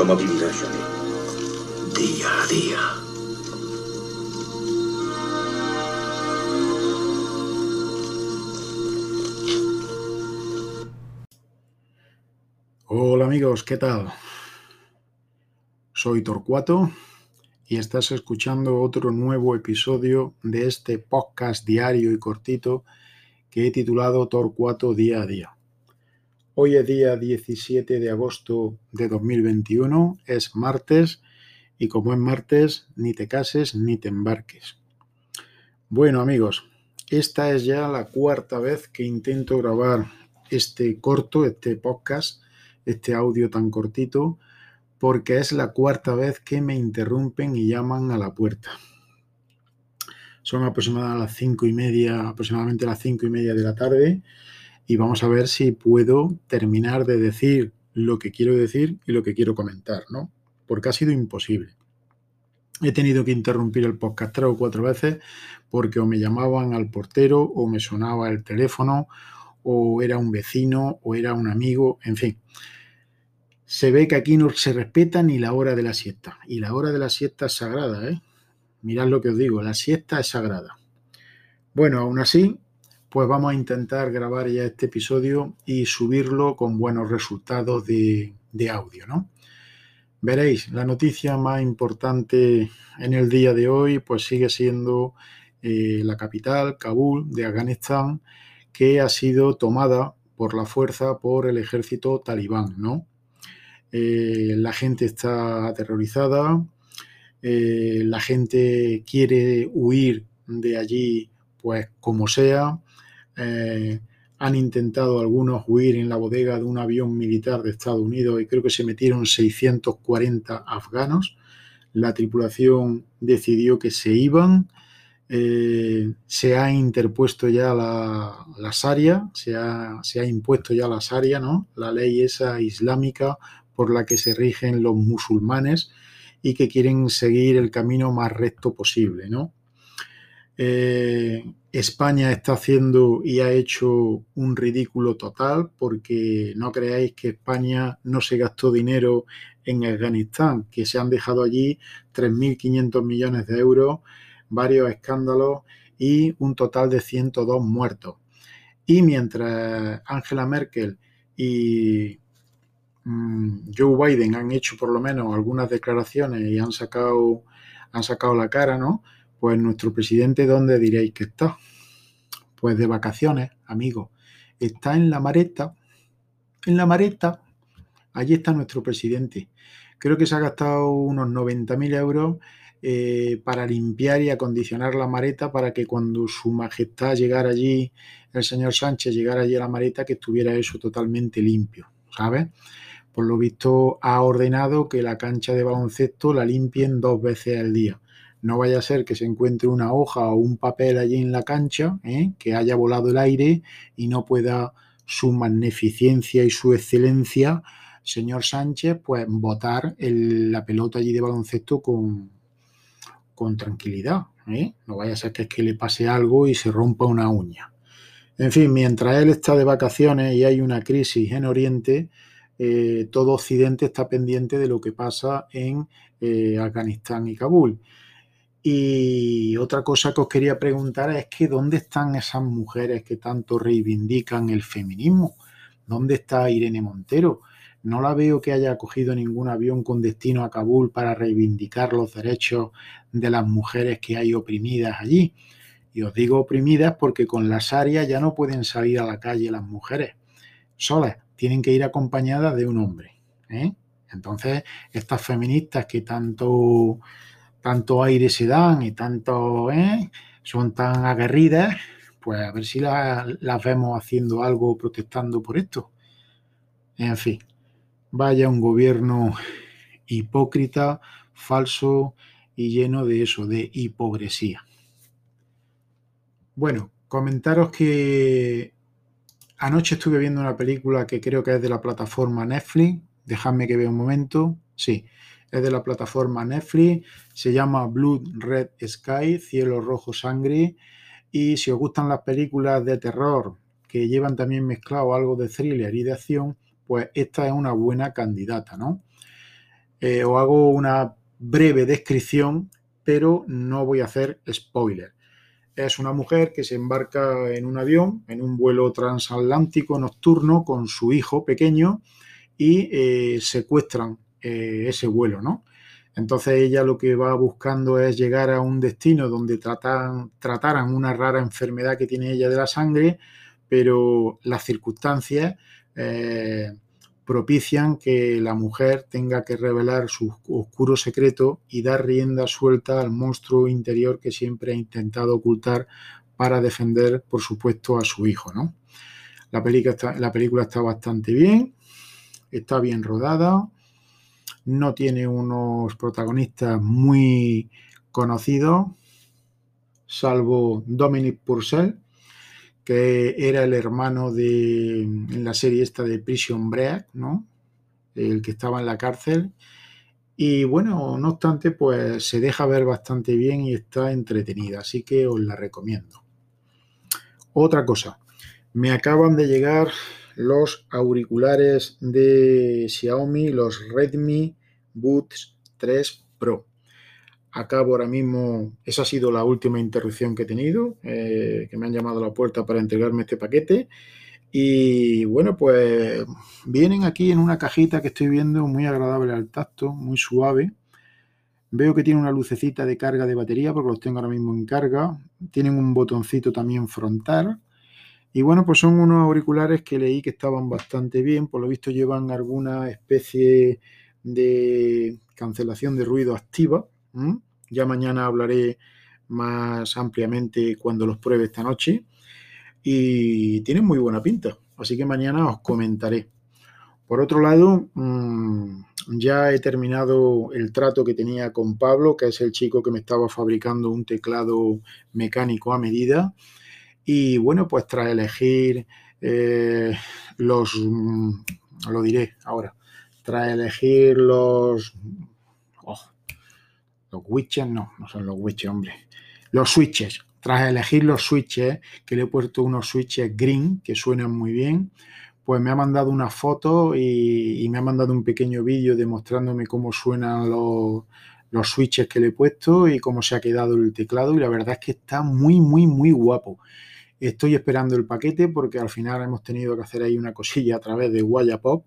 ¿Cómo vivirá Johnny? Día a día. Hola amigos, ¿qué tal? Soy Torcuato y estás escuchando otro nuevo episodio de este podcast diario y cortito que he titulado Torcuato Día a Día. Hoy es día 17 de agosto de 2021, es martes y como es martes, ni te cases ni te embarques. Bueno amigos, esta es ya la cuarta vez que intento grabar este corto, este podcast, este audio tan cortito, porque es la cuarta vez que me interrumpen y llaman a la puerta. Son aproximadamente las cinco y media, aproximadamente las cinco y media de la tarde y vamos a ver si puedo terminar de decir lo que quiero decir y lo que quiero comentar, ¿no? Porque ha sido imposible. He tenido que interrumpir el podcast tres o cuatro veces porque o me llamaban al portero o me sonaba el teléfono o era un vecino o era un amigo, en fin. Se ve que aquí no se respeta ni la hora de la siesta. Y la hora de la siesta es sagrada, ¿eh? Mirad lo que os digo, la siesta es sagrada. Bueno, aún así, pues vamos a intentar grabar ya este episodio y subirlo con buenos resultados de, audio, ¿no? Veréis, la noticia más importante en el día de hoy pues sigue siendo eh, la capital, Kabul, de Afganistán, que ha sido tomada por la fuerza por el ejército talibán, ¿no? Eh, la gente está aterrorizada, eh, la gente quiere huir de allí pues como sea, eh, han intentado algunos huir en la bodega de un avión militar de Estados Unidos y creo que se metieron 640 afganos. La tripulación decidió que se iban. Eh, se ha interpuesto ya la, la Sharia, se ha, se ha, impuesto ya la Sharia, ¿no? La ley esa islámica por la que se rigen los musulmanes y que quieren seguir el camino más recto posible, ¿no? Eh, España está haciendo y ha hecho un ridículo total porque no creáis que España no se gastó dinero en Afganistán, que se han dejado allí 3.500 millones de euros, varios escándalos y un total de 102 muertos. Y mientras Angela Merkel y mm, Joe Biden han hecho por lo menos algunas declaraciones y han sacado, han sacado la cara, ¿no? Pues nuestro presidente, ¿dónde diréis que está? Pues de vacaciones, amigo. Está en la mareta. En la mareta. Allí está nuestro presidente. Creo que se ha gastado unos 90.000 euros eh, para limpiar y acondicionar la mareta para que cuando su majestad llegara allí, el señor Sánchez llegara allí a la mareta, que estuviera eso totalmente limpio, ¿sabes? Por lo visto ha ordenado que la cancha de baloncesto la limpien dos veces al día. No vaya a ser que se encuentre una hoja o un papel allí en la cancha, ¿eh? que haya volado el aire y no pueda su magnificencia y su excelencia, señor Sánchez, pues botar la pelota allí de baloncesto con, con tranquilidad. ¿eh? No vaya a ser que es que le pase algo y se rompa una uña. En fin, mientras él está de vacaciones y hay una crisis en Oriente, eh, todo Occidente está pendiente de lo que pasa en Afganistán y Kabul. Y otra cosa que os quería preguntar es que ¿dónde están esas mujeres que tanto reivindican el feminismo? ¿Dónde está Irene Montero? No la veo que haya cogido ningún avión con destino a Kabul para reivindicar los derechos de las mujeres que hay oprimidas allí. Y os digo oprimidas porque con las áreas ya no pueden salir a la calle las mujeres solas, tienen que ir acompañadas de un hombre. ¿eh? Entonces, estas feministas que tanto tanto aire se dan y tanto ¿eh? son tan aguerridas, pues a ver si las vemos haciendo algo protestando por esto. En fin, vaya un gobierno hipócrita, falso y lleno de eso, de hipocresía. Bueno, comentaros que anoche estuve viendo una película que creo que es de la plataforma Netflix. Dejadme que vea un momento. Sí, es de la plataforma Netflix, se llama Blood Red Sky, Cielo Rojo Sangre, y si os gustan las películas de terror que llevan también mezclado algo de thriller y de acción, pues esta es una buena candidata, ¿no? eh, os hago una breve descripción, pero no voy a hacer spoiler. Es una mujer que se embarca en un avión, en un vuelo transatlántico nocturno con su hijo pequeño y eh, secuestran eh, ese vuelo, ¿no? Entonces ella lo que va buscando es llegar a un destino donde tratan, trataran una rara enfermedad que tiene ella de la sangre, pero las circunstancias eh, propician que la mujer tenga que revelar su oscuro secreto y dar rienda suelta al monstruo interior que siempre ha intentado ocultar para defender, por supuesto, a su hijo. ¿no? La, película está, la película está bastante bien, está bien rodada, no tiene unos protagonistas muy conocidos, salvo Dominic Purcell, que era el hermano de, en la serie esta de Prison Break, ¿no? El que estaba en la cárcel. Y bueno, no obstante, pues se deja ver bastante bien y está entretenida, así que os la recomiendo. Otra cosa, me acaban de llegar los auriculares de Xiaomi, los Redmi Buds 3 Pro. Acabo ahora mismo, esa ha sido la última interrupción que he tenido, eh, que me han llamado a la puerta para entregarme este paquete. Y bueno, pues vienen aquí en una cajita que estoy viendo muy agradable al tacto, muy suave. Veo que tiene una lucecita de carga de batería porque los tengo ahora mismo en carga. Tienen un botoncito también frontal. Y bueno, pues son unos auriculares que leí que estaban bastante bien. Por lo visto llevan alguna especie de cancelación de ruido activa. Ya mañana hablaré más ampliamente cuando los pruebe esta noche. Y tienen muy buena pinta. Así que mañana os comentaré. Por otro lado, mm, ya he terminado el trato que tenía con Pablo, que es el chico que me estaba fabricando un teclado mecánico a medida. Y bueno, pues tras elegir eh, los, mm, lo diré ahora, tras elegir los, oh, los witches, no, no son los witches, hombre, los switches, tras elegir los switches, que le he puesto unos switches green que suenan muy bien, pues me ha mandado una foto y, y me ha mandado un pequeño vídeo demostrándome cómo suenan los, los switches que le he puesto y cómo se ha quedado el teclado y la verdad es que está muy, muy, muy guapo. Estoy esperando el paquete porque al final hemos tenido que hacer ahí una cosilla a través de Wallapop.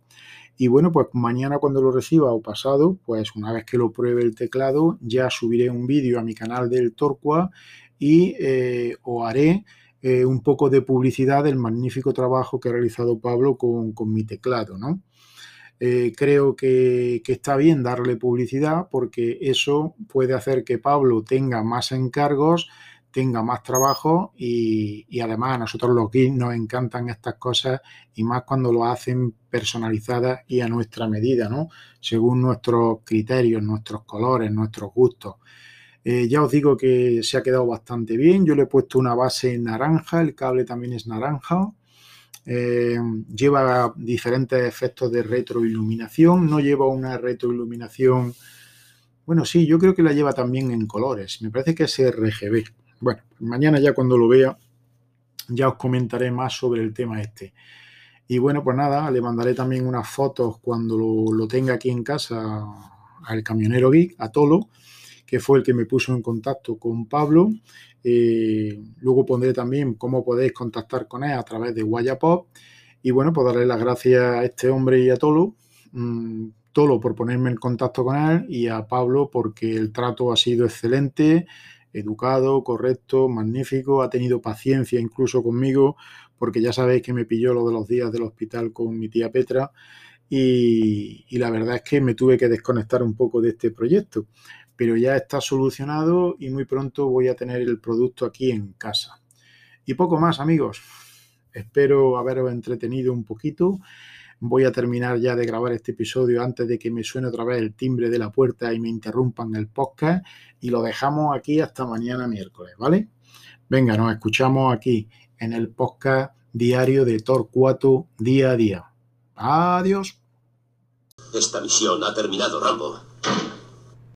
Y bueno, pues mañana cuando lo reciba o pasado, pues una vez que lo pruebe el teclado, ya subiré un vídeo a mi canal del Torqua y eh, os haré eh, un poco de publicidad del magnífico trabajo que ha realizado Pablo con, con mi teclado, ¿no? Eh, creo que, que, está bien darle publicidad porque eso puede hacer que Pablo tenga más encargos tenga más trabajo y, además a nosotros los geeks nos encantan estas cosas y más cuando lo hacen personalizadas y a nuestra medida, ¿no? Según nuestros criterios, nuestros colores, nuestros gustos. Eh, ya os digo que se ha quedado bastante bien. Yo le he puesto una base naranja, el cable también es naranja. Eh, lleva diferentes efectos de retroiluminación, no lleva una retroiluminación. Bueno, sí, yo creo que la lleva también en colores. Me parece que es RGB. Bueno, mañana ya cuando lo vea ya os comentaré más sobre el tema este. Y bueno, pues nada, le mandaré también unas fotos cuando lo, lo tenga aquí en casa al camionero geek, a Tolo, que fue el que me puso en contacto con Pablo. Eh, luego pondré también cómo podéis contactar con él a través de Guayapop. Y bueno, pues darle las gracias a este hombre y a Tolo. Mmm, Tolo por ponerme en contacto con él y a Pablo porque el trato ha sido excelente educado, correcto, magnífico, ha tenido paciencia incluso conmigo, porque ya sabéis que me pilló lo de los días del hospital con mi tía Petra y, la verdad es que me tuve que desconectar un poco de este proyecto, pero ya está solucionado y muy pronto voy a tener el producto aquí en casa. Y poco más amigos, espero haberos entretenido un poquito voy a terminar ya de grabar este episodio antes de que me suene otra vez el timbre de la puerta y me interrumpan el podcast y lo dejamos aquí hasta mañana miércoles, ¿vale? Venga, nos escuchamos aquí en el podcast diario de Torcuato día a día. Adiós. Esta misión ha terminado, Rambo.